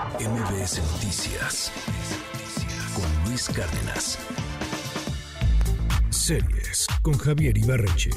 MBS Noticias con Luis Cárdenas. Series con Javier Ibarreche.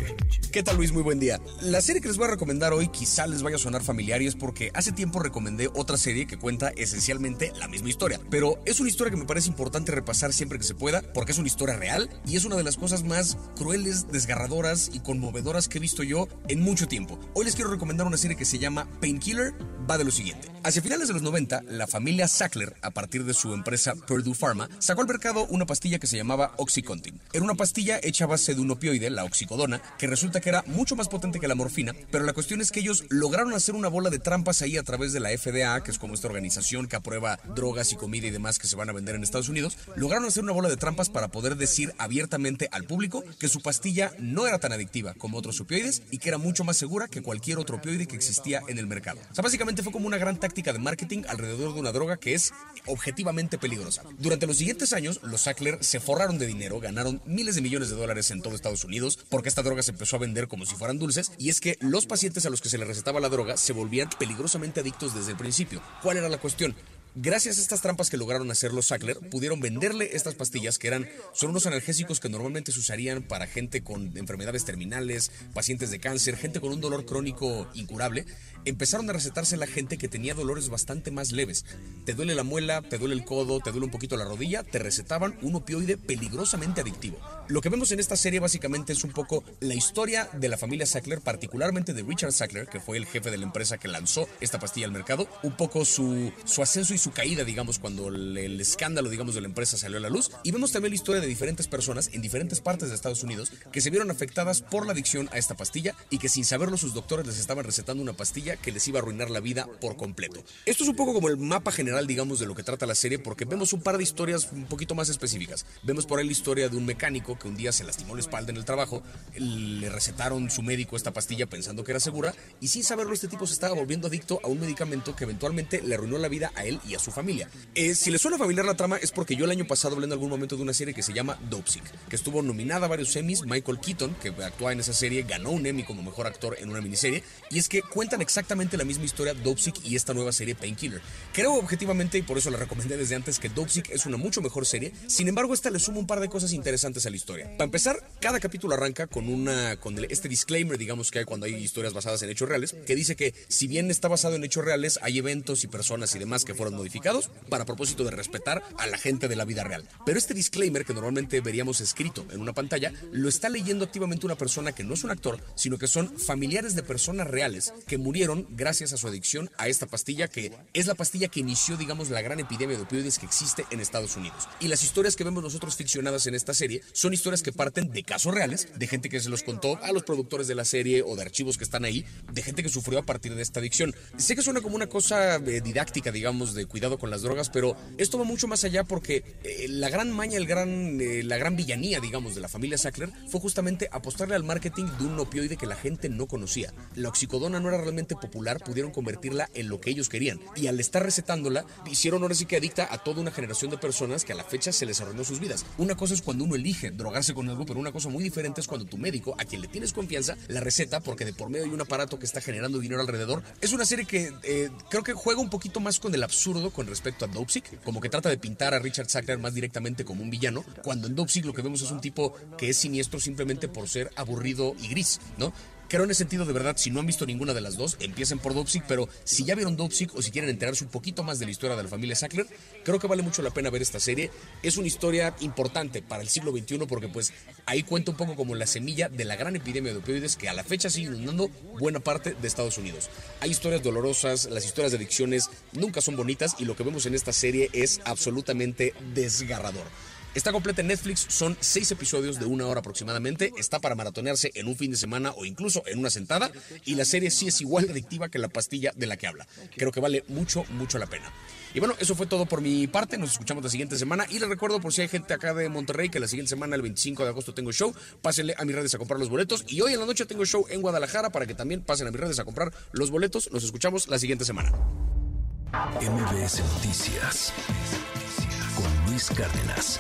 ¿Qué tal Luis? Muy buen día. La serie que les voy a recomendar hoy quizá les vaya a sonar familiar y es porque hace tiempo recomendé otra serie que cuenta esencialmente la misma historia. Pero es una historia que me parece importante repasar siempre que se pueda porque es una historia real y es una de las cosas más crueles, desgarradoras y conmovedoras que he visto yo en mucho tiempo. Hoy les quiero recomendar una serie que se llama Painkiller. Va de lo siguiente. Hacia finales de los 90, la familia Sackler, a partir de su empresa Purdue Pharma, sacó al mercado una pastilla que se llamaba Oxycontin. Era una pastilla hecha a base de un opioide, la oxicodona, que resulta que era mucho más potente que la morfina, pero la cuestión es que ellos lograron hacer una bola de trampas ahí a través de la FDA, que es como esta organización que aprueba drogas y comida y demás que se van a vender en Estados Unidos, lograron hacer una bola de trampas para poder decir abiertamente al público que su pastilla no era tan adictiva como otros opioides y que era mucho más segura que cualquier otro opioide que existía en el mercado. O sea, básicamente fue como una gran táctica de marketing alrededor de una droga que es objetivamente peligrosa. Durante los siguientes años, los Sackler se forraron de dinero, ganaron miles de millones de dólares en todo Estados Unidos porque esta droga se empezó a vender como si fueran dulces y es que los pacientes a los que se les recetaba la droga se volvían peligrosamente adictos desde el principio. ¿Cuál era la cuestión? Gracias a estas trampas que lograron hacer los Sackler, pudieron venderle estas pastillas que eran, son unos analgésicos que normalmente se usarían para gente con enfermedades terminales, pacientes de cáncer, gente con un dolor crónico incurable. Empezaron a recetarse a la gente que tenía dolores bastante más leves. Te duele la muela, te duele el codo, te duele un poquito la rodilla, te recetaban un opioide peligrosamente adictivo. Lo que vemos en esta serie básicamente es un poco la historia de la familia Sackler, particularmente de Richard Sackler, que fue el jefe de la empresa que lanzó esta pastilla al mercado, un poco su, su ascenso y su caída, digamos, cuando el, el, escándalo, digamos, de la empresa salió a la luz. Y vemos también la historia de diferentes personas en diferentes partes de Estados Unidos que se vieron afectadas por la adicción a esta pastilla y que sin saberlo sus doctores les estaban recetando una pastilla que les iba a arruinar la vida por completo. Esto es un poco como el mapa general, digamos, de lo que trata la serie porque vemos un par de historias un poquito más específicas. Vemos por ahí la historia de un mecánico que un día se lastimó la espalda en el trabajo, le recetaron su médico esta pastilla pensando que era segura y sin saberlo este tipo se estaba volviendo adicto a un medicamento que eventualmente le arruinó la vida a él y a su familia. Eh, si les suena familiar la trama es porque yo el año pasado hablé en algún momento de una serie que se llama Dopesick, que estuvo nominada a varios Emmys. Michael Keaton, que actúa en esa serie, ganó un Emmy como mejor actor en una miniserie. Y es que cuentan exactamente la misma historia Dopesick y esta nueva serie Painkiller. Creo objetivamente, y por eso la recomendé desde antes, que Dopesick es una mucho mejor serie. Sin embargo, esta le suma un par de cosas interesantes a la historia. Para empezar, cada capítulo arranca con una con este disclaimer, digamos que hay cuando hay historias basadas en hechos reales, que dice que si bien está basado en hechos reales, hay eventos y personas y demás que fueron modificados para propósito de respetar a la gente de la vida real. Pero este disclaimer que normalmente veríamos escrito en una pantalla, lo está leyendo activamente una persona que no es un actor, sino que son familiares de personas reales que murieron gracias a su adicción a esta pastilla que es la pastilla que inició, digamos, la gran epidemia de opioides que existe en Estados Unidos. Y las historias que vemos nosotros ficcionadas en esta serie son historias que parten de casos reales, de gente que se los contó a los productores de la serie o de archivos que están ahí, de gente que sufrió a partir de esta adicción. Sé que suena como una cosa eh, didáctica, digamos, de cuidado con las drogas, pero esto va mucho más allá porque eh, la gran maña, el gran, eh, la gran villanía, digamos, de la familia Sackler fue justamente apostarle al marketing de un opioide que la gente no conocía. La oxicodona no era realmente popular, pudieron convertirla en lo que ellos querían. Y al estar recetándola, hicieron ahora sí que adicta a toda una generación de personas que a la fecha se les arruinó sus vidas. Una cosa es cuando uno elige drogarse con algo, pero una cosa muy diferente es cuando tu médico, a quien le tienes confianza, la receta porque de por medio hay un aparato que está generando dinero alrededor. Es una serie que eh, creo que juega un poquito más con el absurdo con respecto a Dopesick, como que trata de pintar a Richard Sackler más directamente como un villano, cuando en Dopesick lo que vemos es un tipo que es siniestro simplemente por ser aburrido y gris, ¿no? Creo en ese sentido, de verdad, si no han visto ninguna de las dos, empiecen por Dopesick, pero si ya vieron Dopesick o si quieren enterarse un poquito más de la historia de la familia Sackler, creo que vale mucho la pena ver esta serie. Es una historia importante para el siglo XXI porque pues ahí cuenta un poco como la semilla de la gran epidemia de opioides que a la fecha sigue inundando buena parte de Estados Unidos. Hay historias dolorosas, las historias de adicciones nunca son bonitas y lo que vemos en esta serie es absolutamente desgarrador. Está completa en Netflix, son seis episodios de una hora aproximadamente, está para maratonearse en un fin de semana o incluso en una sentada, y la serie sí es igual adictiva que la pastilla de la que habla. Creo que vale mucho, mucho la pena. Y bueno, eso fue todo por mi parte, nos escuchamos la siguiente semana, y les recuerdo por si hay gente acá de Monterrey que la siguiente semana, el 25 de agosto, tengo show, pásenle a mis redes a comprar los boletos, y hoy en la noche tengo show en Guadalajara para que también pasen a mis redes a comprar los boletos, nos escuchamos la siguiente semana. MBS Noticias Luis Cárdenas.